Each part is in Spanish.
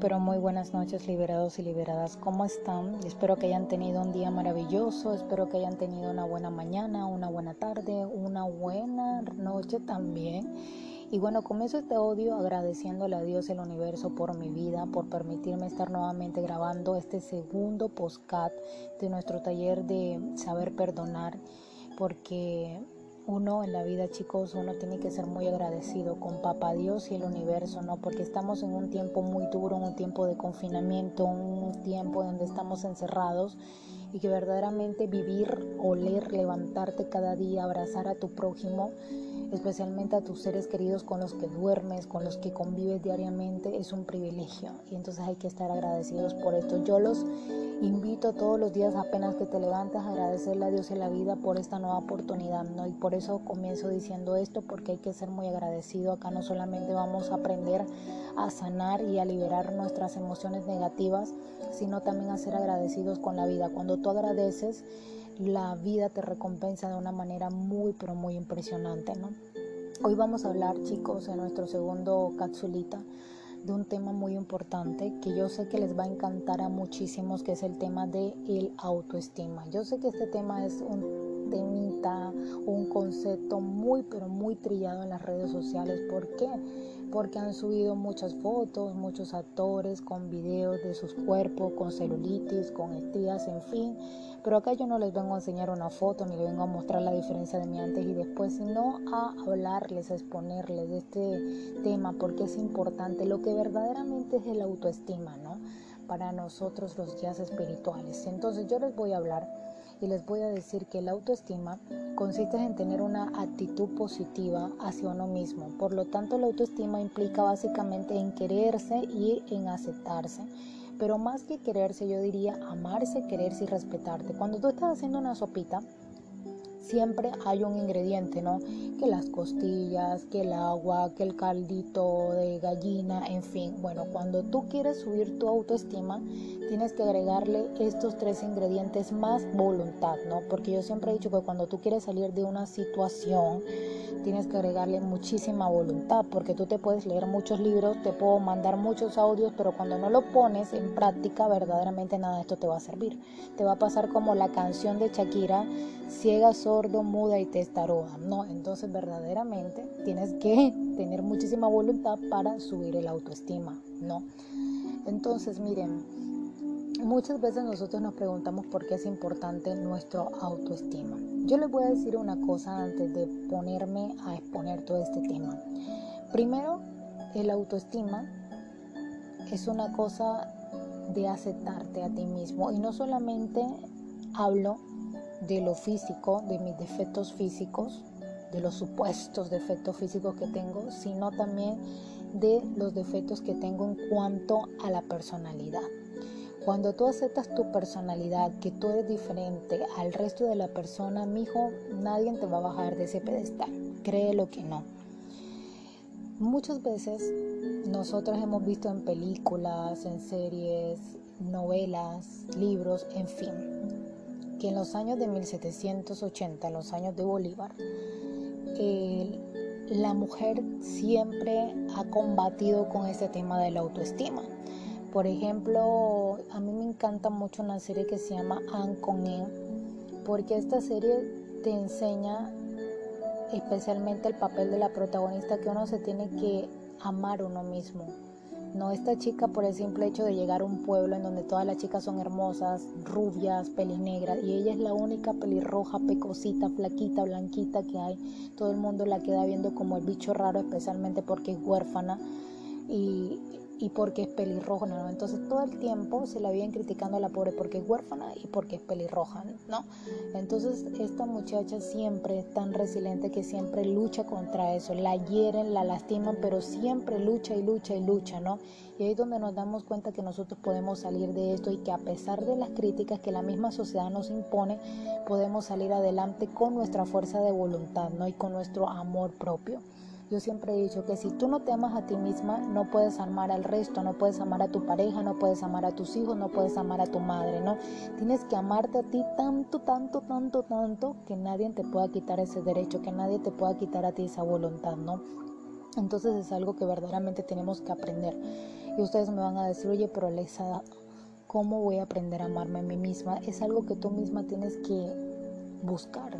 Pero muy buenas noches, liberados y liberadas. ¿Cómo están? Espero que hayan tenido un día maravilloso. Espero que hayan tenido una buena mañana, una buena tarde, una buena noche también. Y bueno, comienzo este audio agradeciéndole a Dios el universo por mi vida, por permitirme estar nuevamente grabando este segundo postcat de nuestro taller de saber perdonar, porque uno en la vida, chicos, uno tiene que ser muy agradecido con Papá Dios y el universo, ¿no? Porque estamos en un tiempo muy duro, un tiempo de confinamiento, un tiempo donde estamos encerrados y que verdaderamente vivir, oler, levantarte cada día, abrazar a tu prójimo, especialmente a tus seres queridos con los que duermes, con los que convives diariamente, es un privilegio. Y entonces hay que estar agradecidos por esto. Yo los invito todos los días apenas que te levantas a agradecerle a Dios en la vida por esta nueva oportunidad, ¿no? Y por eso comienzo diciendo esto, porque hay que ser muy agradecido. Acá no solamente vamos a aprender a sanar y a liberar nuestras emociones negativas, sino también a ser agradecidos con la vida. Cuando tú agradeces, la vida te recompensa de una manera muy, pero muy impresionante, ¿no? Hoy vamos a hablar, chicos, en nuestro segundo capsulita de un tema muy importante que yo sé que les va a encantar a muchísimos, que es el tema de el autoestima. Yo sé que este tema es un temita, un concepto muy, pero muy trillado en las redes sociales. ¿Por qué? Porque han subido muchas fotos, muchos actores con videos de sus cuerpos, con celulitis, con estrías, en fin pero acá yo no les vengo a enseñar una foto ni les vengo a mostrar la diferencia de mi antes y después, sino a hablarles, a exponerles de este tema porque es importante lo que verdaderamente es el autoestima, ¿no? Para nosotros los días espirituales. Entonces yo les voy a hablar y les voy a decir que la autoestima consiste en tener una actitud positiva hacia uno mismo. Por lo tanto, la autoestima implica básicamente en quererse y en aceptarse pero más que quererse, yo diría amarse, quererse y respetarte. Cuando tú estás haciendo una sopita, siempre hay un ingrediente, ¿no? Que las costillas, que el agua, que el caldito de gallina, en fin. Bueno, cuando tú quieres subir tu autoestima, tienes que agregarle estos tres ingredientes más voluntad, ¿no? Porque yo siempre he dicho que cuando tú quieres salir de una situación, tienes que agregarle muchísima voluntad, porque tú te puedes leer muchos libros, te puedo mandar muchos audios, pero cuando no lo pones en práctica, verdaderamente nada de esto te va a servir. Te va a pasar como la canción de Shakira, ciega, sordo, muda y testaruda, ¿no? Entonces verdaderamente tienes que tener muchísima voluntad para subir el autoestima, ¿no? Entonces, miren, muchas veces nosotros nos preguntamos por qué es importante nuestro autoestima. Yo les voy a decir una cosa antes de ponerme a exponer todo este tema. Primero, el autoestima es una cosa de aceptarte a ti mismo y no solamente hablo de lo físico, de mis defectos físicos, de los supuestos defectos físicos que tengo, sino también de los defectos que tengo en cuanto a la personalidad. Cuando tú aceptas tu personalidad, que tú eres diferente al resto de la persona, mijo, nadie te va a bajar de ese pedestal. Créelo que no. Muchas veces nosotros hemos visto en películas, en series, novelas, libros, en fin, que en los años de 1780, en los años de Bolívar, la mujer siempre ha combatido con ese tema de la autoestima. Por ejemplo, a mí me encanta mucho una serie que se llama Anne con porque esta serie te enseña especialmente el papel de la protagonista que uno se tiene que amar uno mismo. No esta chica por el simple hecho de llegar a un pueblo en donde todas las chicas son hermosas, rubias, pelinegras y ella es la única pelirroja, pecosita, flaquita, blanquita que hay. Todo el mundo la queda viendo como el bicho raro, especialmente porque es huérfana y y porque es pelirroja, ¿no? Entonces todo el tiempo se la vienen criticando a la pobre porque es huérfana y porque es pelirroja, ¿no? Entonces esta muchacha siempre es tan resiliente que siempre lucha contra eso, la hieren, la lastiman, pero siempre lucha y lucha y lucha, ¿no? Y ahí es donde nos damos cuenta que nosotros podemos salir de esto y que a pesar de las críticas que la misma sociedad nos impone, podemos salir adelante con nuestra fuerza de voluntad, ¿no? Y con nuestro amor propio. Yo siempre he dicho que si tú no te amas a ti misma, no puedes amar al resto, no puedes amar a tu pareja, no puedes amar a tus hijos, no puedes amar a tu madre, ¿no? Tienes que amarte a ti tanto, tanto, tanto, tanto que nadie te pueda quitar ese derecho, que nadie te pueda quitar a ti esa voluntad, ¿no? Entonces es algo que verdaderamente tenemos que aprender. Y ustedes me van a decir, oye, pero Alexa, ¿cómo voy a aprender a amarme a mí misma? Es algo que tú misma tienes que buscar.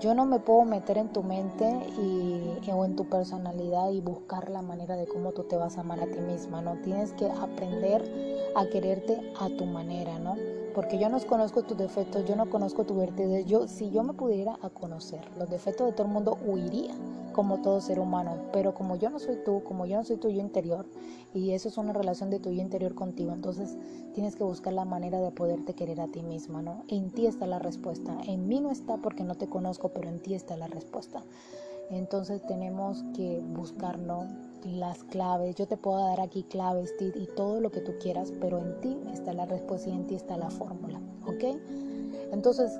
Yo no me puedo meter en tu mente y, o en tu personalidad y buscar la manera de cómo tú te vas a amar a ti misma, ¿no? Tienes que aprender a quererte a tu manera, ¿no? Porque yo no conozco tus defectos, yo no conozco tu virtudes. Yo, si yo me pudiera a conocer los defectos de todo el mundo, huiría como todo ser humano. Pero como yo no soy tú, como yo no soy tu yo interior, y eso es una relación de tu yo interior contigo, entonces tienes que buscar la manera de poderte querer a ti misma, ¿no? En ti está la respuesta. En mí no está porque no te conozco, pero en ti está la respuesta. Entonces tenemos que buscar las claves. Yo te puedo dar aquí claves y todo lo que tú quieras, pero en ti está la respuesta y en ti está la fórmula. ¿Ok? Entonces,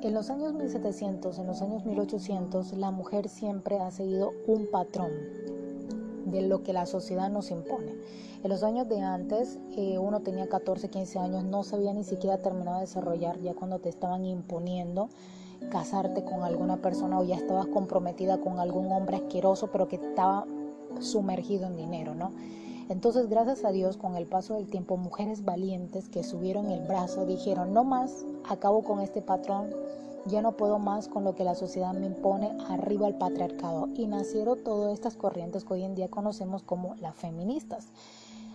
en los años 1700, en los años 1800, la mujer siempre ha seguido un patrón de lo que la sociedad nos impone. En los años de antes, eh, uno tenía 14, 15 años, no sabía ni siquiera terminado de desarrollar, ya cuando te estaban imponiendo casarte con alguna persona o ya estabas comprometida con algún hombre asqueroso, pero que estaba sumergido en dinero, ¿no? Entonces, gracias a Dios, con el paso del tiempo, mujeres valientes que subieron el brazo dijeron, no más, acabo con este patrón, ya no puedo más con lo que la sociedad me impone, arriba el patriarcado. Y nacieron todas estas corrientes que hoy en día conocemos como las feministas.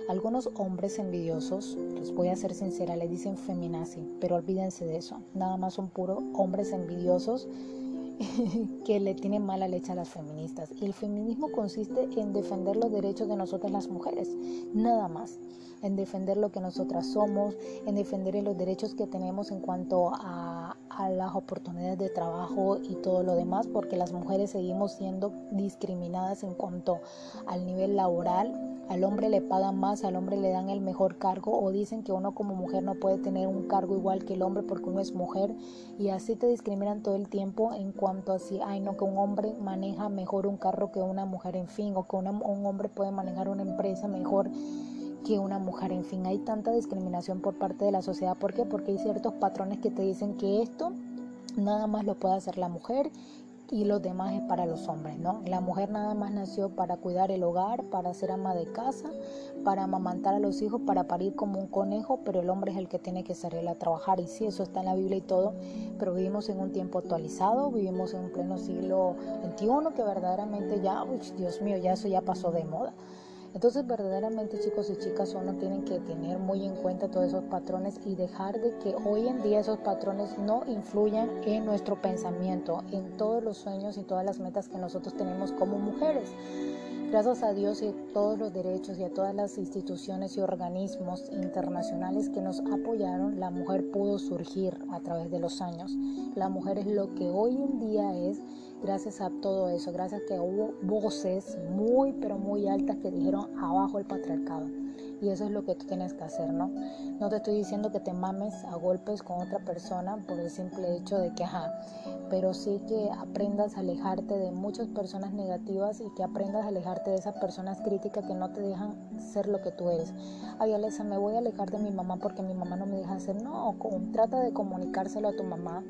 Algunos hombres envidiosos, les voy a ser sincera, le dicen feminazi, pero olvídense de eso. Nada más son puros hombres envidiosos que le tienen mala leche a las feministas. Y el feminismo consiste en defender los derechos de nosotras las mujeres, nada más. En defender lo que nosotras somos, en defender los derechos que tenemos en cuanto a, a las oportunidades de trabajo y todo lo demás, porque las mujeres seguimos siendo discriminadas en cuanto al nivel laboral. Al hombre le pagan más, al hombre le dan el mejor cargo o dicen que uno como mujer no puede tener un cargo igual que el hombre porque uno es mujer y así te discriminan todo el tiempo en cuanto a si, ay no, que un hombre maneja mejor un carro que una mujer, en fin, o que un hombre puede manejar una empresa mejor que una mujer, en fin, hay tanta discriminación por parte de la sociedad, ¿por qué? Porque hay ciertos patrones que te dicen que esto nada más lo puede hacer la mujer y los demás es para los hombres, ¿no? La mujer nada más nació para cuidar el hogar, para ser ama de casa, para amamantar a los hijos, para parir como un conejo, pero el hombre es el que tiene que salir a trabajar. Y sí, eso está en la Biblia y todo, pero vivimos en un tiempo actualizado, vivimos en un pleno siglo XXI que verdaderamente ya, uy, Dios mío, ya eso ya pasó de moda. Entonces verdaderamente chicos y chicas uno tienen que tener muy en cuenta todos esos patrones y dejar de que hoy en día esos patrones no influyan en nuestro pensamiento, en todos los sueños y todas las metas que nosotros tenemos como mujeres. Gracias a Dios y a todos los derechos y a todas las instituciones y organismos internacionales que nos apoyaron, la mujer pudo surgir a través de los años. La mujer es lo que hoy en día es gracias a todo eso, gracias que hubo voces muy, pero muy altas que dijeron abajo el patriarcado. Y eso es lo que tú tienes que hacer, ¿no? No te estoy diciendo que te mames a golpes con otra persona por el simple hecho de que, ajá, pero sí que aprendas a alejarte de muchas personas negativas y que aprendas a alejarte de esas personas críticas que no te dejan ser lo que tú eres. Ay, Alessa, me voy a alejar de mi mamá porque mi mamá no me deja hacer. No, trata de comunicárselo a tu mamá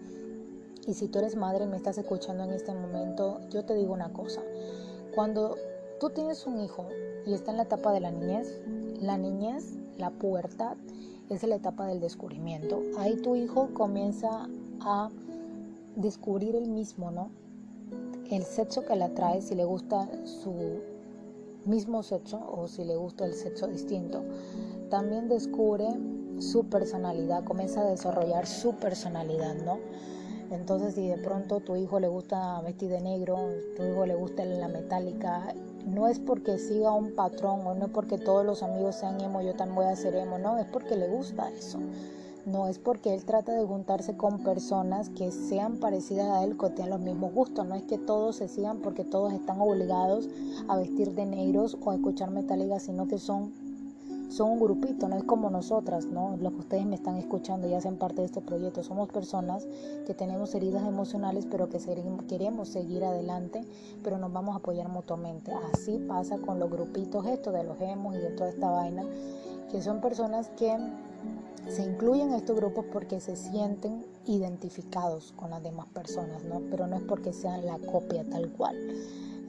y si tú eres madre y me estás escuchando en este momento, yo te digo una cosa. Cuando tú tienes un hijo y está en la etapa de la niñez, la niñez, la pubertad, es la etapa del descubrimiento. Ahí tu hijo comienza a descubrir el mismo, ¿no? El sexo que le atrae, si le gusta su mismo sexo o si le gusta el sexo distinto. También descubre su personalidad, comienza a desarrollar su personalidad, ¿no? Entonces, si de pronto tu hijo le gusta vestir de negro, tu hijo le gusta la metálica, no es porque siga un patrón o no es porque todos los amigos sean emo, yo también voy a ser emo, no, es porque le gusta eso. No es porque él trata de juntarse con personas que sean parecidas a él, que tengan los mismos gustos. No es que todos se sigan porque todos están obligados a vestir de negros o a escuchar metálica, sino que son son un grupito, no es como nosotras, ¿no? Los que ustedes me están escuchando y hacen parte de este proyecto. Somos personas que tenemos heridas emocionales, pero que queremos seguir adelante, pero nos vamos a apoyar mutuamente. Así pasa con los grupitos estos de los hemos y de toda esta vaina, que son personas que se incluyen en estos grupos porque se sienten identificados con las demás personas, ¿no? Pero no es porque sean la copia tal cual.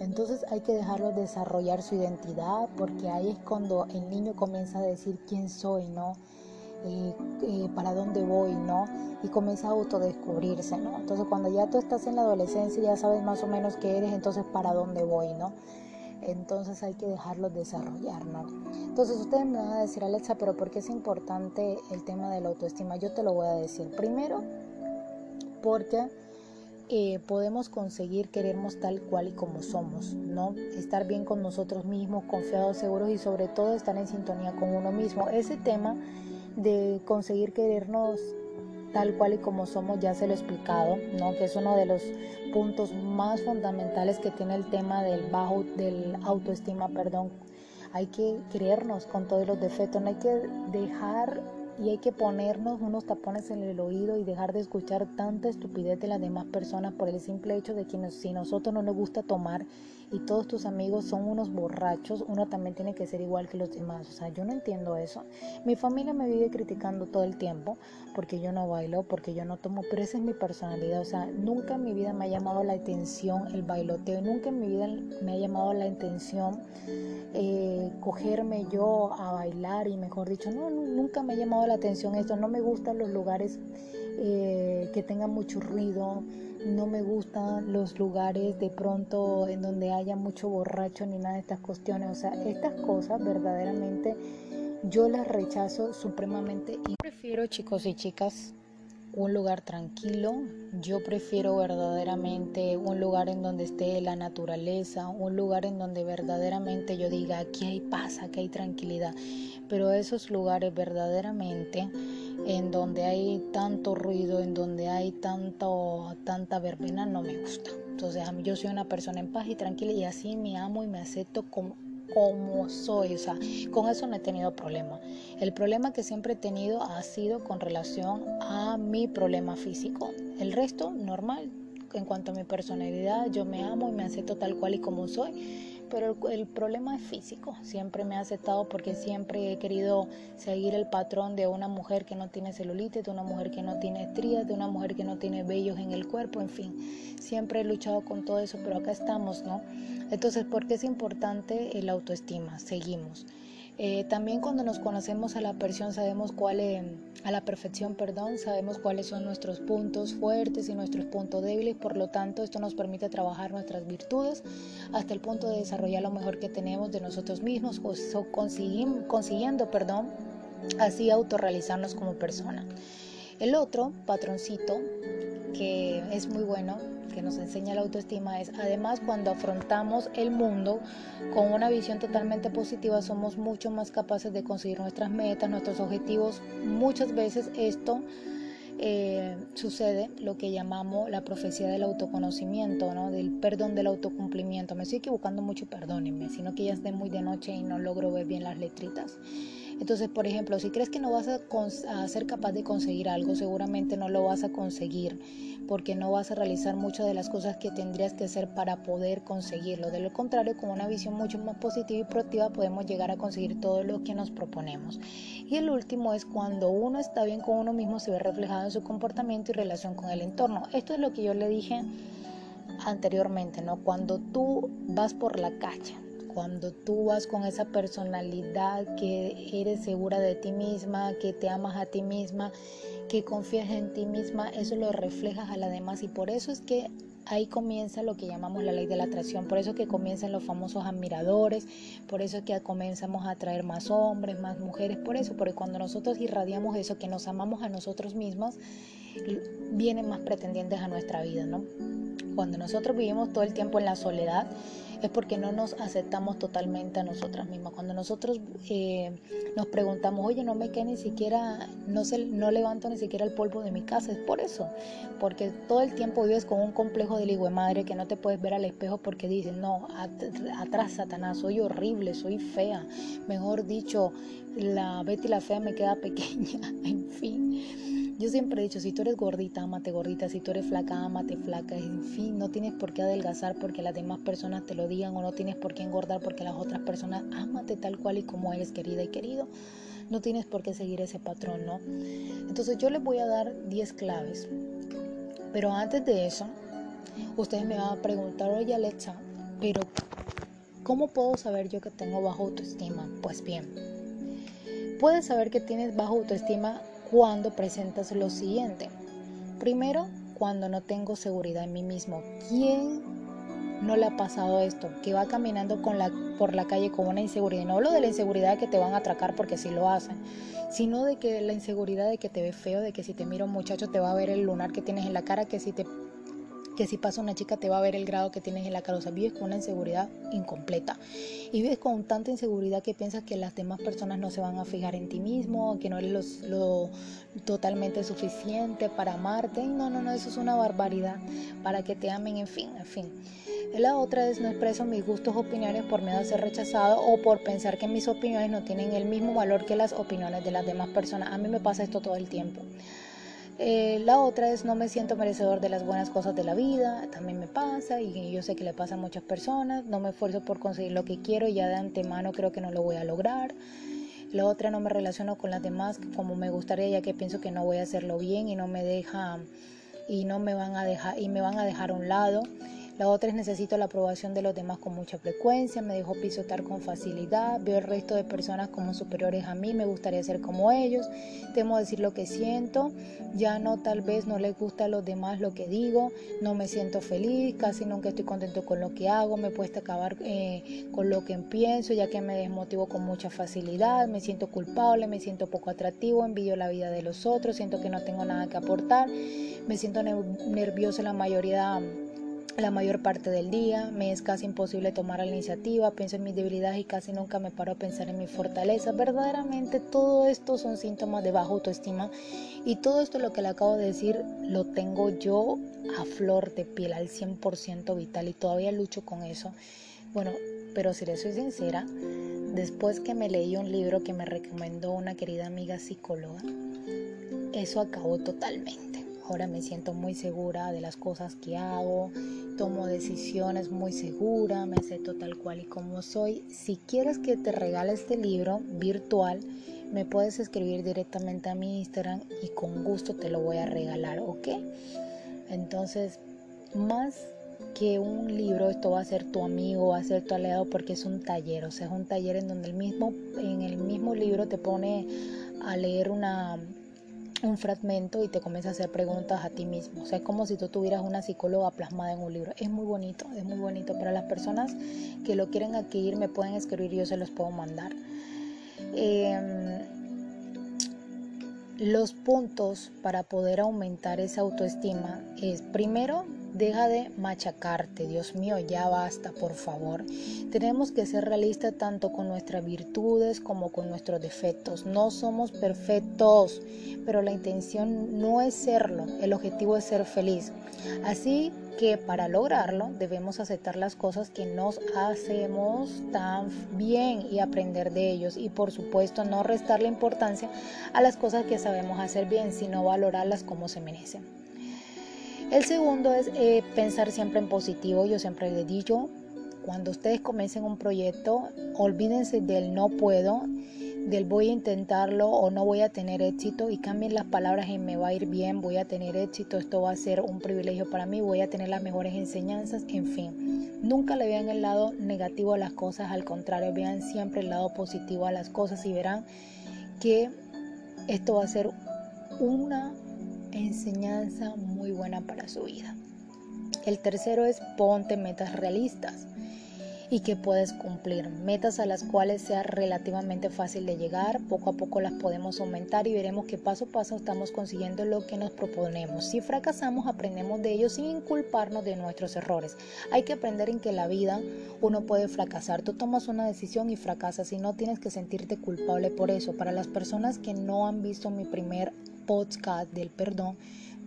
Entonces hay que dejarlos desarrollar su identidad porque ahí es cuando el niño comienza a decir quién soy, ¿no? Eh, eh, para dónde voy, ¿no? Y comienza a autodescubrirse, ¿no? Entonces cuando ya tú estás en la adolescencia ya sabes más o menos qué eres, entonces para dónde voy, ¿no? Entonces hay que dejarlos desarrollar, ¿no? Entonces ustedes me van a decir, Alexa, pero ¿por qué es importante el tema de la autoestima? Yo te lo voy a decir. Primero, porque eh, podemos conseguir querernos tal cual y como somos, ¿no? Estar bien con nosotros mismos, confiados, seguros y sobre todo estar en sintonía con uno mismo. Ese tema de conseguir querernos tal cual y como somos, ya se lo he explicado, ¿no? que es uno de los puntos más fundamentales que tiene el tema del bajo, del autoestima, perdón. Hay que creernos con todos los defectos, no hay que dejar y hay que ponernos unos tapones en el oído y dejar de escuchar tanta estupidez de las demás personas por el simple hecho de que si nosotros no nos gusta tomar y todos tus amigos son unos borrachos, uno también tiene que ser igual que los demás. O sea, yo no entiendo eso. Mi familia me vive criticando todo el tiempo porque yo no bailo, porque yo no tomo, pero esa es mi personalidad. O sea, nunca en mi vida me ha llamado la atención el bailoteo, nunca en mi vida me ha llamado la atención eh, cogerme yo a bailar y mejor dicho, no, nunca me ha llamado la atención esto. No me gustan los lugares eh, que tengan mucho ruido no me gustan los lugares de pronto en donde haya mucho borracho ni nada de estas cuestiones. O sea, estas cosas verdaderamente yo las rechazo supremamente y prefiero chicos y chicas un lugar tranquilo. Yo prefiero verdaderamente un lugar en donde esté la naturaleza, un lugar en donde verdaderamente yo diga aquí hay paz, aquí hay tranquilidad. Pero esos lugares verdaderamente en donde hay tanto ruido, en donde hay tanto, tanta verbena, no me gusta. Entonces, yo soy una persona en paz y tranquila y así me amo y me acepto como, como soy. O sea, con eso no he tenido problema. El problema que siempre he tenido ha sido con relación a mi problema físico. El resto, normal. En cuanto a mi personalidad, yo me amo y me acepto tal cual y como soy pero el, problema es físico. Siempre me ha aceptado porque siempre he querido seguir el patrón de una mujer que no tiene celulitis, de una mujer que no tiene estrías, de una mujer que no tiene vellos en el cuerpo, en fin. Siempre he luchado con todo eso, pero acá estamos, ¿no? Entonces, ¿por qué es importante el autoestima? Seguimos. Eh, también cuando nos conocemos a la perfección sabemos cuál a la perfección, perdón, sabemos cuáles son nuestros puntos fuertes y nuestros puntos débiles. Por lo tanto, esto nos permite trabajar nuestras virtudes hasta el punto de desarrollar lo mejor que tenemos de nosotros mismos o, consiguiendo, perdón, así autorrealizarnos como persona. El otro patroncito que es muy bueno que nos enseña la autoestima es, además, cuando afrontamos el mundo con una visión totalmente positiva, somos mucho más capaces de conseguir nuestras metas, nuestros objetivos. Muchas veces esto eh, sucede lo que llamamos la profecía del autoconocimiento, ¿no? del perdón del autocumplimiento. Me estoy equivocando mucho, perdónenme, sino que ya esté muy de noche y no logro ver bien las letritas. Entonces, por ejemplo, si crees que no vas a, ser capaz de conseguir algo, seguramente no lo vas a conseguir porque no vas a realizar muchas de las cosas que tendrías que hacer para poder conseguirlo. De lo contrario, con una visión mucho más positiva y proactiva podemos llegar a conseguir todo lo que nos proponemos. Y el último es cuando uno está bien con uno mismo, se ve reflejado en su comportamiento y relación con el entorno. Esto es lo que yo le dije anteriormente, ¿no? Cuando tú vas por la calle cuando tú vas con esa personalidad que eres segura de ti misma, que te amas a ti misma, que confías en ti misma, eso lo reflejas a la demás y por eso es que ahí comienza lo que llamamos la ley de la atracción, por eso que comienzan los famosos admiradores, por eso es que comenzamos a atraer más hombres, más mujeres, por eso, porque cuando nosotros irradiamos eso, que nos amamos a nosotros mismos, vienen más pretendientes a nuestra vida, ¿no? Cuando nosotros vivimos todo el tiempo en la soledad, es porque no nos aceptamos totalmente a nosotras mismas. Cuando nosotros eh, nos preguntamos, oye, no me queda ni siquiera, no, se, no levanto ni siquiera el polvo de mi casa, es por eso, porque todo el tiempo vives con un complejo de hijo de madre que no te puedes ver al espejo porque dices, no, atrás Satanás, soy horrible, soy fea, mejor dicho, la Betty la fea me queda pequeña, en fin. Yo siempre he dicho, si tú eres gordita, amate gordita, si tú eres flaca, amate flaca, en fin, no tienes por qué adelgazar porque las demás personas te lo digan o no tienes por qué engordar porque las otras personas, amate tal cual y como eres querida y querido. No tienes por qué seguir ese patrón, ¿no? Entonces yo les voy a dar 10 claves. Pero antes de eso, ustedes me van a preguntar, oye Alexa, Pero, ¿cómo puedo saber yo que tengo baja autoestima? Pues bien, puedes saber que tienes baja autoestima cuando presentas lo siguiente. Primero, cuando no tengo seguridad en mí mismo. ¿Quién no le ha pasado esto? Que va caminando por la calle con una inseguridad. No hablo de la inseguridad de que te van a atracar porque sí lo hacen, sino de que la inseguridad de que te ve feo, de que si te mira un muchacho te va a ver el lunar que tienes en la cara, que si te que si pasa una chica te va a ver el grado que tienes en la sea, vives con una inseguridad incompleta. Y vives con tanta inseguridad que piensas que las demás personas no se van a fijar en ti mismo, que no eres lo, totalmente suficiente para amarte. No, no, no, eso es una barbaridad. Para que te amen, en fin, en fin. La otra es no expreso mis gustos opiniones por miedo a ser rechazado o por pensar que mis opiniones no tienen el mismo valor que las opiniones de las demás personas. A mí me pasa esto todo el tiempo. Eh, la otra es no me siento merecedor de las buenas cosas de la vida, también me pasa y yo sé que le pasa a muchas personas, no me esfuerzo por conseguir lo que quiero y ya de antemano creo que no lo voy a lograr. La otra no me relaciono con las demás como me gustaría ya que pienso que no voy a hacerlo bien y no me deja y no me van a dejar y me van a dejar a un lado. La otra es necesito la aprobación de los demás con mucha frecuencia, me dejo pisotar con facilidad, veo el resto de personas como superiores a mí, me gustaría ser como ellos, temo decir lo que siento, ya no tal vez no les gusta a los demás lo que digo, no me siento feliz, casi nunca estoy contento con lo que hago, me cuesta acabar eh, con lo que empiezo ya que me desmotivo con mucha facilidad, me siento culpable, me siento poco atractivo, envidio la vida de los otros, siento que no tengo nada que aportar, me siento nervioso la mayoría la mayor parte del día, me es casi imposible tomar la iniciativa, pienso en mis debilidades y casi nunca me paro a pensar en mi fortaleza. Verdaderamente todo esto son síntomas de baja autoestima y todo esto lo que le acabo de decir lo tengo yo a flor de piel, al 100% vital y todavía lucho con eso. Bueno, pero si le soy sincera, después que me leí un libro que me recomendó una querida amiga psicóloga, eso acabó totalmente. Ahora me siento muy segura de las cosas que hago, tomo decisiones muy segura, me acepto tal cual y como soy. Si quieres que te regale este libro virtual, me puedes escribir directamente a mi Instagram y con gusto te lo voy a regalar, ¿ok? Entonces, más que un libro, esto va a ser tu amigo, va a ser tu aliado porque es un taller, o sea, es un taller en donde el mismo, en el mismo libro te pone a leer una un fragmento y te comienza a hacer preguntas a ti mismo. O sea, es como si tú tuvieras una psicóloga plasmada en un libro. Es muy bonito, es muy bonito. Para las personas que lo quieren adquirir me pueden escribir y yo se los puedo mandar. Em, los puntos para poder aumentar esa autoestima es primero Deja de machacarte, Dios mío, ya basta, por favor. Tenemos que ser realistas tanto con nuestras virtudes como con nuestros defectos. No somos perfectos, pero la intención no es serlo, el objetivo es ser feliz. Así que para lograrlo debemos aceptar las cosas que nos hacemos tan bien y aprender de ellos y por supuesto no restarle importancia a las cosas que sabemos hacer bien, sino valorarlas como se merecen. El segundo es eh, pensar siempre en positivo. Yo siempre les dicho, cuando ustedes comiencen un proyecto, olvídense del no puedo, del voy a intentarlo o no voy a tener éxito y cambien las palabras en me va a ir bien, voy a tener éxito, esto va a ser un privilegio para mí, voy a tener las mejores enseñanzas, en fin. Nunca le vean el lado negativo a las cosas, al contrario, vean siempre el lado positivo a las cosas y verán que esto va a ser una enseñanza muy buena para su vida. El tercero es ponte metas realistas y que puedes cumplir. Metas a las cuales sea relativamente fácil de llegar. Poco a poco las podemos aumentar y veremos que paso a paso estamos consiguiendo lo que nos proponemos. Si fracasamos, aprendemos de ellos sin culparnos de nuestros errores. Hay que aprender en que la vida uno puede fracasar. Tú tomas una decisión y fracasas y no tienes que sentirte culpable por eso. Para las personas que no han visto mi primer podcast del perdón,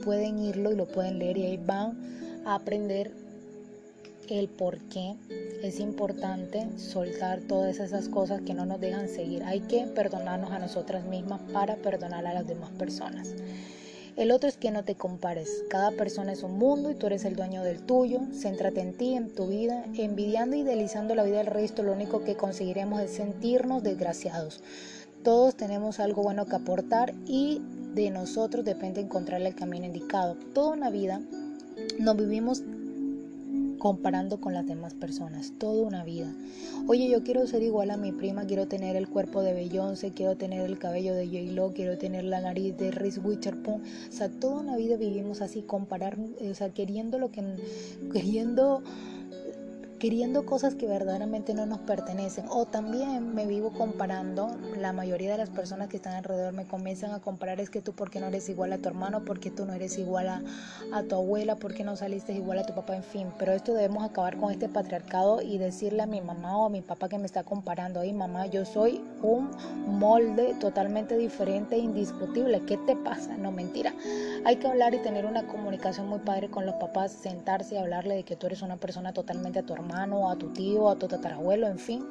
pueden irlo y lo pueden leer y ahí van a aprender el por qué es importante soltar todas esas cosas que no nos dejan seguir. Hay que perdonarnos a nosotras mismas para perdonar a las demás personas. El otro es que no te compares. Cada persona es un mundo y tú eres el dueño del tuyo. Céntrate en ti, en tu vida. Envidiando y idealizando la vida del resto, lo único que conseguiremos es sentirnos desgraciados. Todos tenemos algo bueno que aportar y de nosotros depende encontrar el camino indicado. Toda una vida nos vivimos comparando con las demás personas, toda una vida. Oye, yo quiero ser igual a mi prima, quiero tener el cuerpo de Beyoncé, quiero tener el cabello de J-Lo, quiero tener la nariz de Reese Witherspoon. O sea, toda una vida vivimos así, comparar, o sea, queriendo lo que, queriendo queriendo cosas que verdaderamente no nos pertenecen. O también me vivo comparando, la mayoría de las personas que están alrededor me comienzan a comparar es que tú porque no eres igual a tu hermano, porque tú no eres igual a, a tu abuela, porque no saliste igual a tu papá, en fin. Pero esto debemos acabar con este patriarcado y decirle a mi mamá o a mi papá que me está comparando, ahí mamá, yo soy un molde totalmente diferente e indiscutible. ¿Qué te pasa? No, mentira. Hay que hablar y tener una comunicación muy padre con los papás, sentarse y hablarle de que tú eres una persona totalmente a tu hermano hermano, a tu tío, a tu tatarabuelo, en fin,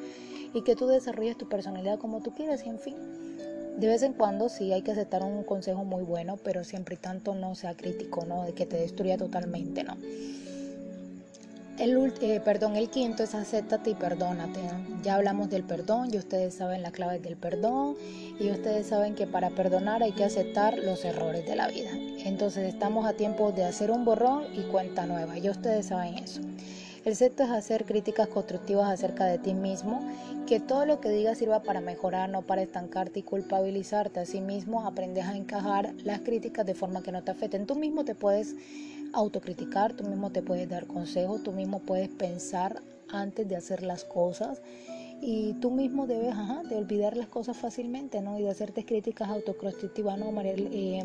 y que tú desarrolles tu personalidad como tú quieras y en fin. De vez en cuando sí hay que aceptar un consejo muy bueno, pero siempre y tanto no sea crítico, ¿no? De que te destruya totalmente, ¿no? El, eh, perdón, el quinto es acéptate y perdónate. Ya hablamos del perdón, y ustedes saben la clave del perdón y ustedes saben que para perdonar hay que aceptar los errores de la vida. Entonces estamos a tiempo de hacer un borrón y cuenta nueva, y ustedes saben eso. El sexto es hacer críticas constructivas acerca de ti mismo, que todo lo que digas sirva para mejorar, no para estancarte y culpabilizarte. a sí mismo. aprendes a encajar las críticas de forma que no te afecten. Tú mismo te puedes autocriticar, tú mismo te puedes dar consejos, tú mismo puedes pensar antes de hacer las cosas y tú mismo debes de olvidar las cosas fácilmente ¿no? y de hacerte críticas autoconstructivas. ¿no? Eh,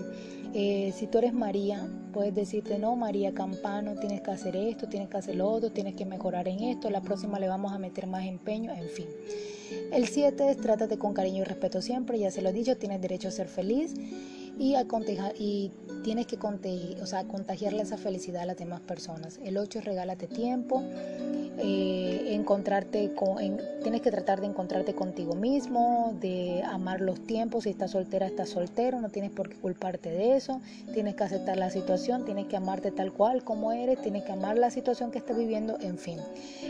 eh, si tú eres María, puedes decirte, no, María Campano, tienes que hacer esto, tienes que hacer lo otro, tienes que mejorar en esto, la próxima le vamos a meter más empeño, en fin. El 7 es trátate con cariño y respeto siempre, ya se lo he dicho, tienes derecho a ser feliz y, a y tienes que o sea, contagiarle esa felicidad a las demás personas. El 8 es regálate tiempo. Eh, encontrarte con, tienes que tratar de encontrarte contigo mismo, de amar los tiempos, si estás soltera, estás soltero, no tienes por qué culparte de eso, tienes que aceptar la situación, tienes que amarte tal cual como eres, tienes que amar la situación que estás viviendo, en fin.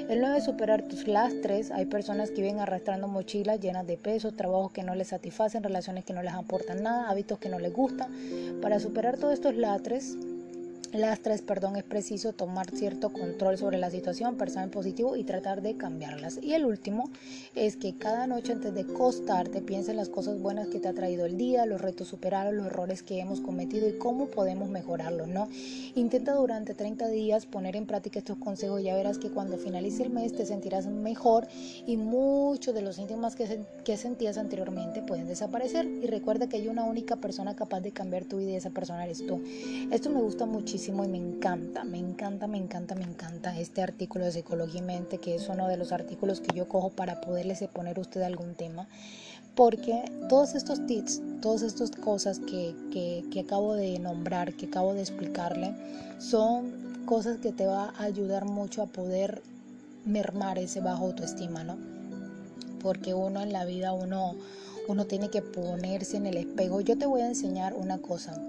El 9 es superar tus lastres, hay personas que vienen arrastrando mochilas llenas de pesos, trabajos que no les satisfacen, relaciones que no les aportan nada, hábitos que no les gustan. Para superar todos estos lastres, las tres, perdón, es preciso tomar cierto control sobre la situación, pensar en positivo y tratar de cambiarlas. Y el último es que cada noche antes de acostarte piensa en las cosas buenas que te ha traído el día, los retos superados, los errores que hemos cometido y cómo podemos mejorarlos, ¿no? Intenta durante 30 días poner en práctica estos consejos, ya verás que cuando finalice el mes te sentirás mejor y muchos de los síntomas que, sentías anteriormente pueden desaparecer. Y recuerda que hay una única persona capaz de cambiar tu vida y esa persona eres tú. Esto me gusta muchísimo y me encanta, me encanta, me encanta, me encanta este artículo de Psicología y Mente, que es uno de los artículos que yo cojo para poderles poner a usted algún tema. Porque todos estos tips, todas estas cosas que, que, que acabo de nombrar, que acabo de explicarle, son cosas que te va a ayudar mucho a poder mermar ese bajo autoestima, ¿no? Porque uno en la vida, uno, uno tiene que ponerse en el espejo. Yo te voy a enseñar una cosa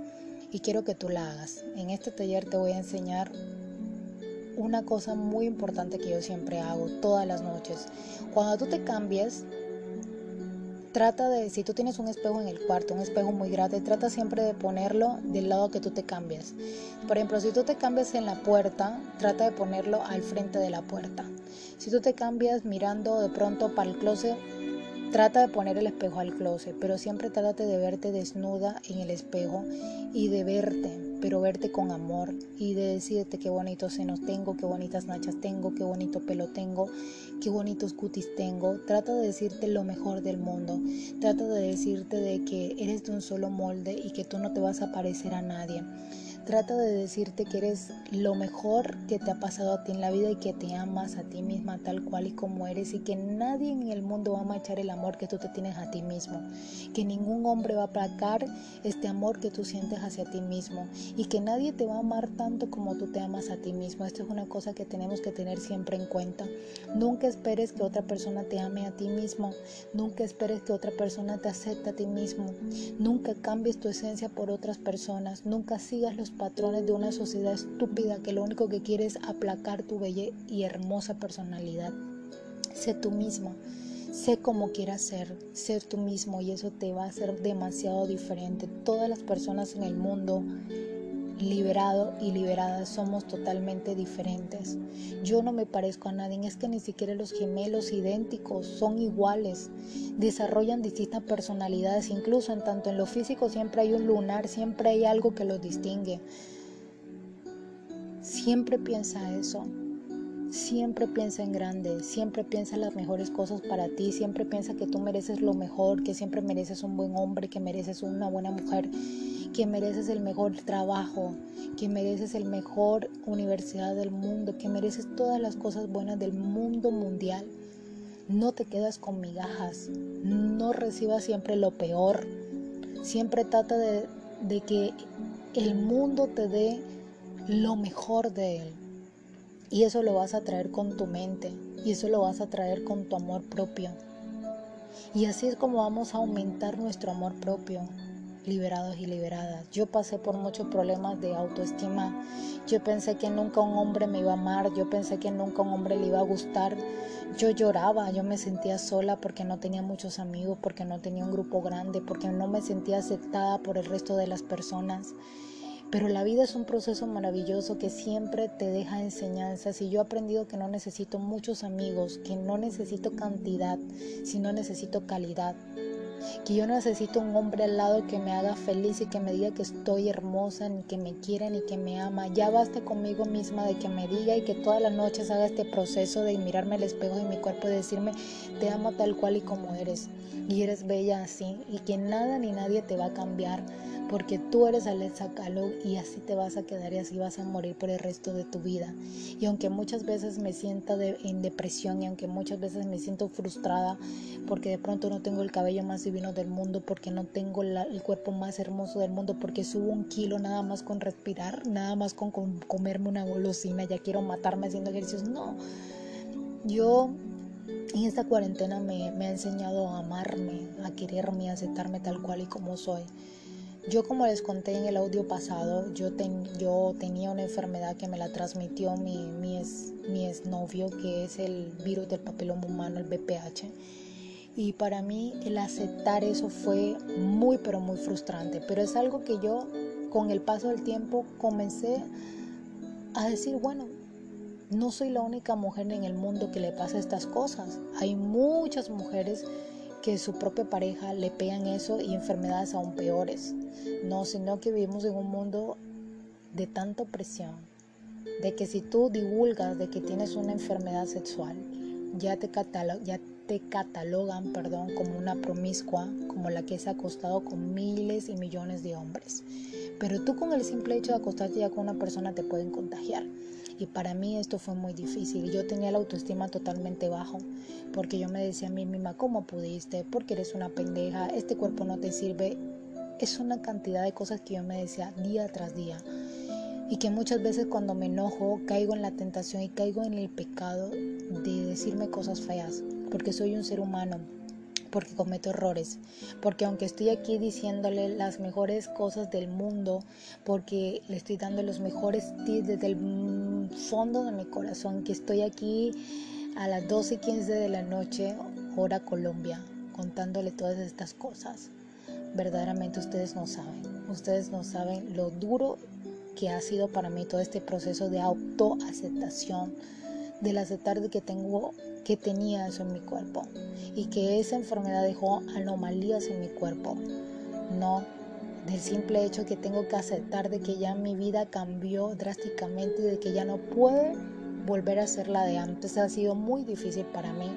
y quiero que tú la hagas. En este taller te voy a enseñar una cosa muy importante que yo siempre hago todas las noches. Cuando tú te cambies, trata de, si tú tienes un espejo en el cuarto, un espejo muy grande, trata siempre de ponerlo del lado que tú te cambias. Por ejemplo, si tú te cambias en la puerta, trata de ponerlo al frente de la puerta. Si tú te cambias mirando de pronto para el closet, Trata de poner el espejo al closet, pero siempre trate de verte desnuda en el espejo y de verte, pero verte con amor y de decirte qué bonitos senos tengo, qué bonitas nachas tengo, qué bonito pelo tengo, qué bonitos cutis tengo. Trata de decirte lo mejor del mundo. Trata de decirte de que eres de un solo molde y que tú no te vas a parecer a nadie. Trata de decirte que eres lo mejor que te ha pasado a ti en la vida y que te amas a ti misma tal cual y como eres y que nadie en el mundo va a manchar el amor que tú te tienes a ti mismo. Que ningún hombre va a aplacar este amor que tú sientes hacia ti mismo y que nadie te va a amar tanto como tú te amas a ti mismo. Esto es una cosa que tenemos que tener siempre en cuenta. Nunca esperes que otra persona te ame a ti mismo. Nunca esperes que otra persona te acepte a ti mismo. Nunca cambies tu esencia por otras personas. Nunca sigas los patrones de una sociedad estúpida que lo único que quiere es aplacar tu bella y hermosa personalidad. Sé tú mismo, sé como quieras ser, ser tú mismo y eso te va a hacer demasiado diferente. Todas las personas en el mundo liberado y liberada somos totalmente diferentes. Yo no me parezco a nadie, es que ni siquiera los gemelos idénticos son iguales, desarrollan distintas personalidades, incluso en tanto en lo físico siempre hay un lunar, siempre hay algo que los distingue. Siempre piensa eso. Siempre piensa en grande, siempre piensa en las mejores cosas para ti, siempre piensa que tú mereces lo mejor, que siempre mereces un buen hombre, que mereces una buena mujer, que mereces el mejor trabajo, que mereces el mejor universidad del mundo, que mereces todas las cosas buenas del mundo mundial. No te quedas con migajas, no recibas siempre lo peor, siempre trata de, de que el mundo te dé lo mejor de él. Y eso lo vas a traer con tu mente. Y eso lo vas a traer con tu amor propio. Y así es como vamos a aumentar nuestro amor propio, liberados y liberadas. Yo pasé por muchos problemas de autoestima. Yo pensé que nunca un hombre me iba a amar. Yo pensé que nunca un hombre le iba a gustar. Yo lloraba, yo me sentía sola porque no tenía muchos amigos, porque no tenía un grupo grande, porque no me sentía aceptada por el resto de las personas. Pero la vida es un proceso maravilloso que siempre te deja enseñanzas y yo he aprendido que no necesito muchos amigos, que no necesito cantidad, sino necesito calidad. Que yo necesito un hombre al lado que me haga feliz y que me diga que estoy hermosa, ni que me quiera, ni que me ama. Ya basta conmigo misma de que me diga y que todas las noches haga este proceso de mirarme al espejo de mi cuerpo y decirme, te amo tal cual y como eres. Y eres bella así. Y que nada ni nadie te va a cambiar porque tú eres Alexa Calo y así te vas a quedar y así vas a morir por el resto de tu vida. Y aunque muchas veces me sienta en depresión y aunque muchas veces me siento frustrada porque de pronto no tengo el cabello más divino del mundo, porque no tengo el cuerpo más hermoso del mundo, porque subo un kilo nada más con respirar, nada más con, comerme una golosina, ya quiero matarme haciendo ejercicios, no. Yo en esta cuarentena me, me ha enseñado a amarme, a quererme, a aceptarme tal cual y como soy. Yo como les conté en el audio pasado, yo, yo tenía una enfermedad que me la transmitió mi, mi, ex, mi exnovio, que es el virus del papiloma humano, el BPH. Y para mí el aceptar eso fue muy, pero muy frustrante. Pero es algo que yo con el paso del tiempo comencé a decir, bueno, no soy la única mujer en el mundo que le pasa estas cosas. Hay muchas mujeres que su propia pareja le pegan eso y enfermedades aún peores. No, sino que vivimos en un mundo de tanta opresión, de que si tú divulgas de que tienes una enfermedad sexual, ya te, ya te catalogan perdón, como una promiscua, como la que se ha acostado con miles y millones de hombres. Pero tú con el simple hecho de acostarte ya con una persona te pueden contagiar. Y para mí esto fue muy difícil. Yo tenía la autoestima totalmente bajo, porque yo me decía a mí misma, ¿cómo pudiste? Porque eres una pendeja, este cuerpo no te sirve. Es una cantidad de cosas que yo me decía día tras día. Y que muchas veces cuando me enojo caigo en la tentación y caigo en el pecado de decirme cosas feas, porque soy un ser humano porque cometo errores, porque aunque estoy aquí diciéndole las mejores cosas del mundo, porque le estoy dando los mejores tips desde el fondo de mi corazón, que estoy aquí a las 12 y 15 de la noche, hora Colombia, contándole todas estas cosas. Verdaderamente ustedes no saben, ustedes no saben lo duro que ha sido para mí todo este proceso de autoaceptación, del aceptar de que tengo que tenía eso en mi cuerpo y que esa enfermedad dejó anomalías en mi cuerpo. No del simple hecho que tengo que aceptar de que ya mi vida cambió drásticamente y de que ya no puede volver a ser la de antes. Ha sido muy difícil para mí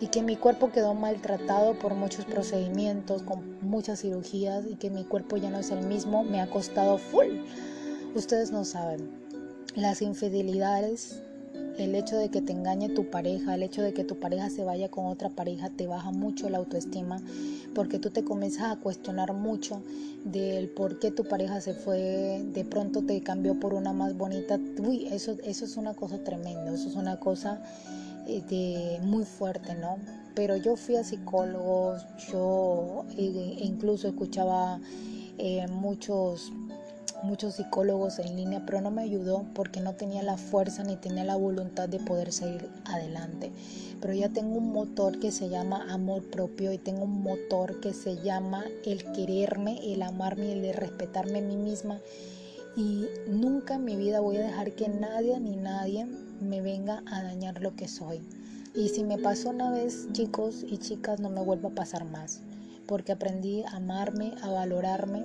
y que mi cuerpo quedó maltratado por muchos procedimientos, con muchas cirugías y que mi cuerpo ya no es el mismo, me ha costado full. Ustedes no saben, las infidelidades el hecho de que te engañe tu pareja, el hecho de que tu pareja se vaya con otra pareja, te baja mucho la autoestima porque tú te comienzas a cuestionar mucho del por qué tu pareja se fue, de pronto te cambió por una más bonita. Uy, eso, eso es una cosa tremenda, eso es una cosa eh, de, muy fuerte, ¿no? Pero yo fui a psicólogos, yo eh, incluso escuchaba eh, muchos muchos psicólogos en línea, pero no me ayudó porque no tenía la fuerza ni tenía la voluntad de poder seguir adelante. Pero ya tengo un motor que se llama amor propio y tengo un motor que se llama el quererme, el amarme y el respetarme a mí misma. y nunca en mi vida voy a dejar que nadie ni nadie me venga a dañar lo que soy. Y si me pasó una vez, chicos y chicas, no me vuelva a pasar más, porque aprendí a amarme, a valorarme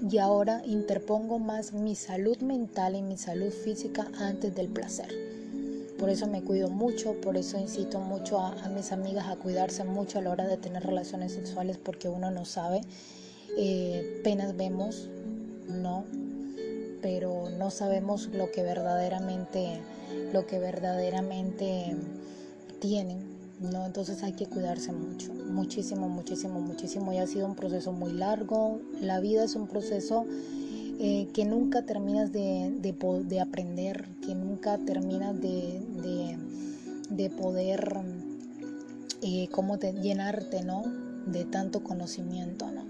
y ahora interpongo más mi salud mental y mi salud física antes del placer. Por eso me cuido mucho, por eso incito mucho a, mis amigas a cuidarse mucho a la hora de tener relaciones sexuales porque uno no sabe, eh, penas vemos, no, pero no sabemos lo que verdaderamente, lo que verdaderamente tienen, ¿no? Entonces hay que cuidarse mucho, muchísimo, muchísimo, muchísimo. Y ha sido un proceso muy largo. La vida es un proceso eh, que nunca terminas de, de, aprender, que nunca terminas de, de poder, eh, como te, llenarte, ¿no? De tanto conocimiento, ¿no?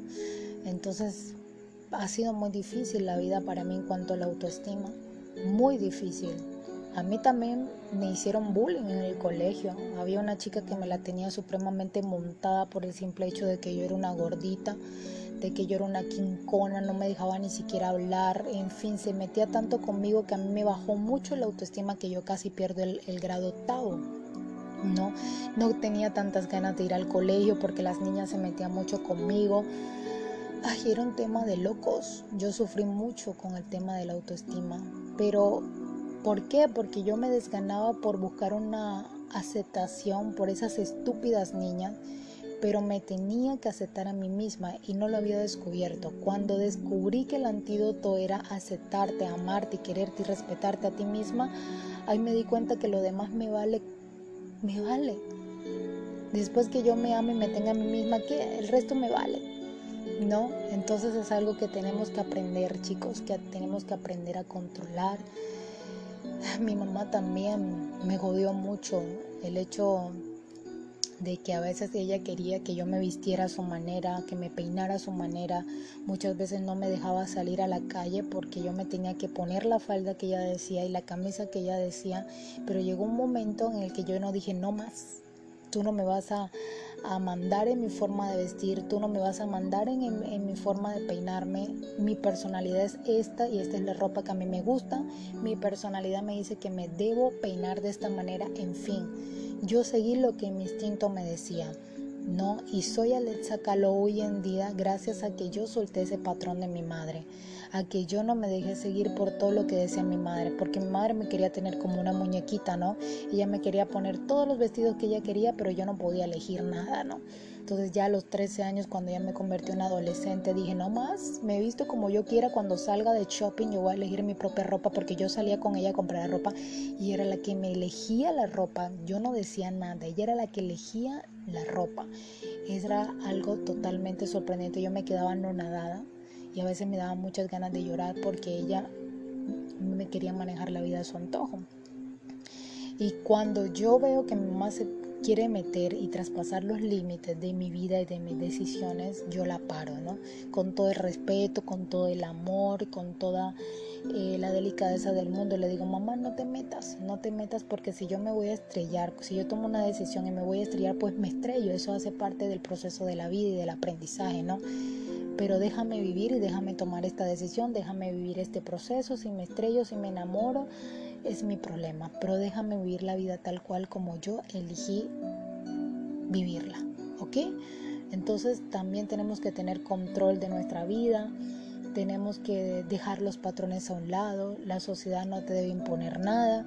Entonces ha sido muy difícil la vida para mí en cuanto a la autoestima, muy difícil. A mí también me hicieron bullying en el colegio. Había una chica que me la tenía supremamente montada por el simple hecho de que yo era una gordita, de que yo era una quincona, no me dejaba ni siquiera hablar, en fin, se metía tanto conmigo que a mí me bajó mucho la autoestima que yo casi pierdo el, el grado octavo. No, no tenía tantas ganas de ir al colegio porque las niñas se metían mucho conmigo. Ay, era un tema de locos. Yo sufrí mucho con el tema de la autoestima. Pero, ¿por qué? Porque yo me desganaba por buscar una aceptación por esas estúpidas niñas, pero me tenía que aceptar a mí misma y no lo había descubierto. Cuando descubrí que el antídoto era aceptarte, amarte y quererte y respetarte a ti misma, ahí me di cuenta que lo demás me vale, me vale. Después que yo me ame y me tenga a mí misma, que el resto me vale. ¿no? Entonces es algo que tenemos que aprender, chicos, que tenemos que aprender a controlar. Mi mamá también me jodió mucho el hecho de que a veces ella quería que yo me vistiera a su manera, que me peinara a su manera. Muchas veces no me dejaba salir a la calle porque yo me tenía que poner la falda que ella decía y la camisa que ella decía. Pero llegó un momento en el que yo no dije no más. Tú no me vas a, a mandar en mi forma de vestir, tú no me vas a mandar en, en, mi forma de peinarme. Mi personalidad es esta y esta es la ropa que a mí me gusta. Mi personalidad me dice que me debo peinar de esta manera, en fin. Yo seguí lo que mi instinto me decía. No, y soy Alexa hoy en día gracias a que yo solté ese patrón de mi madre, a que yo no me dejé seguir por todo lo que decía mi madre, porque mi madre me quería tener como una muñequita, ¿no? Ella me quería poner todos los vestidos que ella quería, pero yo no podía elegir nada, ¿no? Entonces ya a los 13 años, cuando ya me convertí en adolescente, dije, no más, me he visto como yo quiera, cuando salga de shopping yo voy a elegir mi propia ropa, porque yo salía con ella a comprar ropa y era la que me elegía la ropa, yo no decía nada, ella era la que elegía la ropa. Era algo totalmente sorprendente, yo me quedaba anonadada y a veces me daba muchas ganas de llorar porque ella me quería manejar la vida a su antojo. Y cuando yo veo que mi mamá se quiere meter y traspasar los límites de mi vida y de mis decisiones, yo la paro, ¿no? Con todo el respeto, con todo el amor, con toda eh, la delicadeza del mundo. Le digo, mamá, no te metas, no te metas porque si yo me voy a estrellar, si yo tomo una decisión y me voy a estrellar, pues me estrello. Eso hace parte del proceso de la vida y del aprendizaje, ¿no? Pero déjame vivir y déjame tomar esta decisión, déjame vivir este proceso. Si me estrello, si me enamoro, es mi problema, pero déjame vivir la vida tal cual como yo elegí vivirla, ¿ok? Entonces también tenemos que tener control de nuestra vida, tenemos que dejar los patrones a un lado, la sociedad no te debe imponer nada.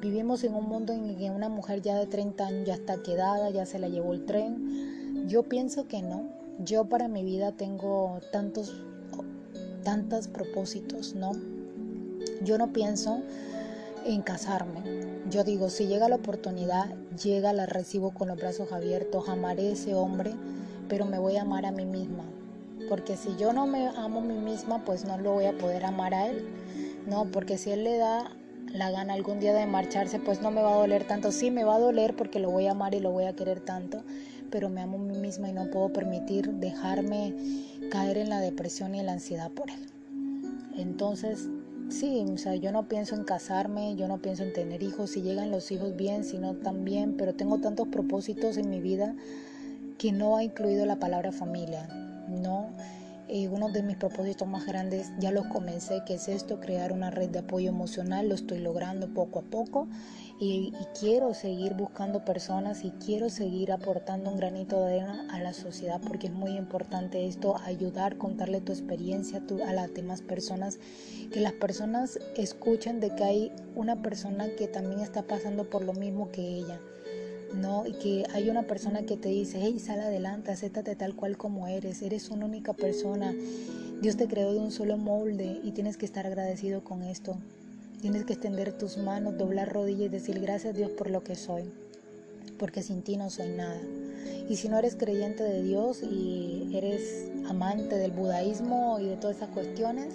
Vivimos en un mundo en el que una mujer ya de 30 años ya está quedada, ya se la llevó el tren. Yo pienso que no. Yo para mi vida tengo tantos tantos propósitos, ¿no? Yo no pienso en casarme. Yo digo, si llega la oportunidad, llega, la recibo con los brazos abiertos, amaré ese hombre, pero me voy a amar a mí misma. Porque si yo no me amo a mí misma, pues no lo voy a poder amar a él. No, porque si él le da la gana algún día de marcharse, pues no me va a doler tanto. Sí, me va a doler porque lo voy a amar y lo voy a querer tanto, pero me amo a mí misma y no puedo permitir dejarme caer en la depresión y en la ansiedad por él. Entonces, Sí, o sea, yo no pienso en casarme, yo no pienso en tener hijos, si llegan los hijos bien, si no también, pero tengo tantos propósitos en mi vida que no ha incluido la palabra familia, ¿no? Uno de mis propósitos más grandes ya lo comencé, que es esto, crear una red de apoyo emocional, lo estoy logrando poco a poco y, quiero seguir buscando personas y quiero seguir aportando un granito de arena a la sociedad porque es muy importante esto, ayudar, contarle tu experiencia a las demás personas, que las personas escuchen de que hay una persona que también está pasando por lo mismo que ella. ¿No? Y que hay una persona que te dice, hey, sal adelante, acéptate tal cual como eres, eres una única persona, Dios te creó de un solo molde y tienes que estar agradecido con esto. Tienes que extender tus manos, doblar rodillas y decir gracias Dios por lo que soy, porque sin ti no soy nada. Y si no eres creyente de Dios y eres amante del budaísmo y de todas esas cuestiones,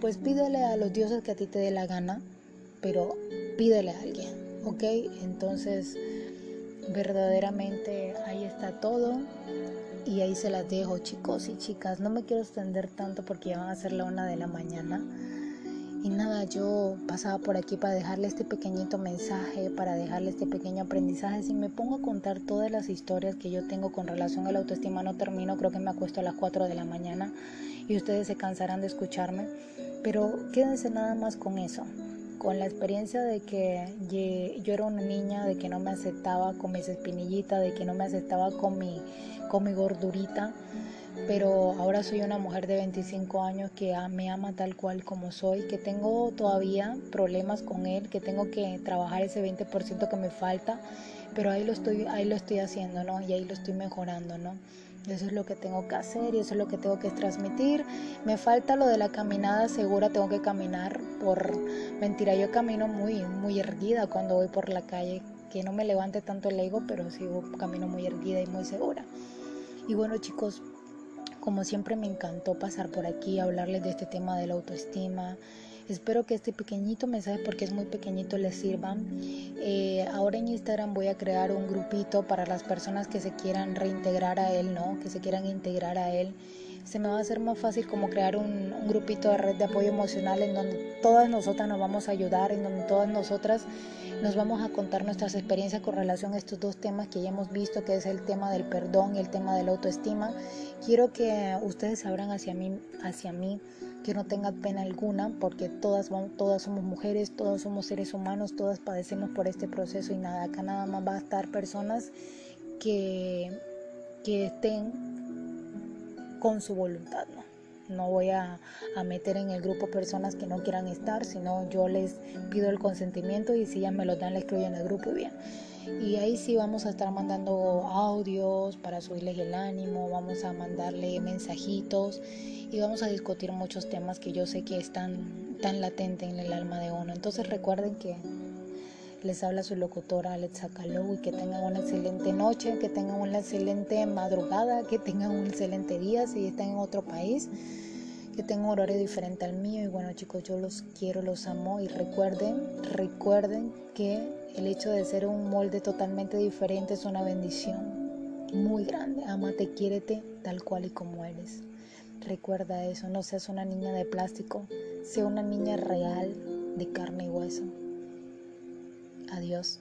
pues pídele a los dioses que a ti te dé la gana, pero pídele a alguien, ¿ok? Entonces verdaderamente ahí está todo y ahí se las dejo chicos y chicas. No me quiero extender tanto porque ya van a ser la una de la mañana. Y nada yo pasaba por aquí para dejarle este pequeñito mensaje para dejarle este pequeño aprendizaje. Si me pongo a contar todas las historias que yo tengo con relación a la autoestima no termino creo que me acuesto a las 4 de la mañana y ustedes se cansarán de escucharme. Pero quédense nada más con eso con la experiencia de que yo era una niña, de que no me aceptaba con mis espinillitas, de que no me aceptaba con mi, con mi gordurita, pero ahora soy una mujer de 25 años que me ama tal cual como soy, que tengo todavía problemas con él, que tengo que trabajar ese 20% que me falta, pero ahí lo estoy, ahí lo estoy haciendo, ¿no? Y ahí lo estoy mejorando, ¿no? Eso es lo que tengo que hacer y eso es lo que tengo que transmitir. Me falta lo de la caminada segura, tengo que caminar por mentira. Yo camino muy, muy erguida cuando voy por la calle, que no me levante tanto el ego, pero sigo camino muy erguida y muy segura. Y bueno chicos, como siempre me encantó pasar por aquí, hablarles de este tema de la autoestima, Espero que este pequeñito mensaje, porque es muy pequeñito, les sirva. Eh, ahora en Instagram voy a crear un grupito para las personas que se quieran reintegrar a él, ¿no? Que se quieran integrar a él. Se me va a hacer más fácil como crear un, un grupito de red de apoyo emocional en donde todas nosotras nos vamos a ayudar, en donde todas nosotras nos vamos a contar nuestras experiencias con relación a estos dos temas que ya hemos visto, que es el tema del perdón y el tema de la autoestima. Quiero que ustedes abran hacia mí, hacia mí que no tengan pena alguna, porque todas, todas somos mujeres, todos somos seres humanos, todas padecemos por este proceso y nada, acá nada más va a estar personas que, que estén con su voluntad, ¿no? No voy a, a, meter en el grupo personas que no quieran estar, sino yo les pido el consentimiento y si ya me lo dan, les incluyo en el grupo y bien. Y ahí sí vamos a estar mandando audios para subirles el ánimo, vamos a mandarle mensajitos y vamos a discutir muchos temas que yo sé que están tan latentes en el alma de uno. Entonces recuerden que les habla su locutora Alexa Calou y que tengan una excelente noche, que tengan una excelente madrugada, que tengan un excelente día si están en otro país, que tengan un horario diferente al mío. Y bueno chicos, yo los quiero, los amo y recuerden, recuerden que el hecho de ser un molde totalmente diferente es una bendición muy grande. Amate, quiérete tal cual y como eres. Recuerda eso, no seas una niña de plástico, sea una niña real de carne y hueso. Adiós.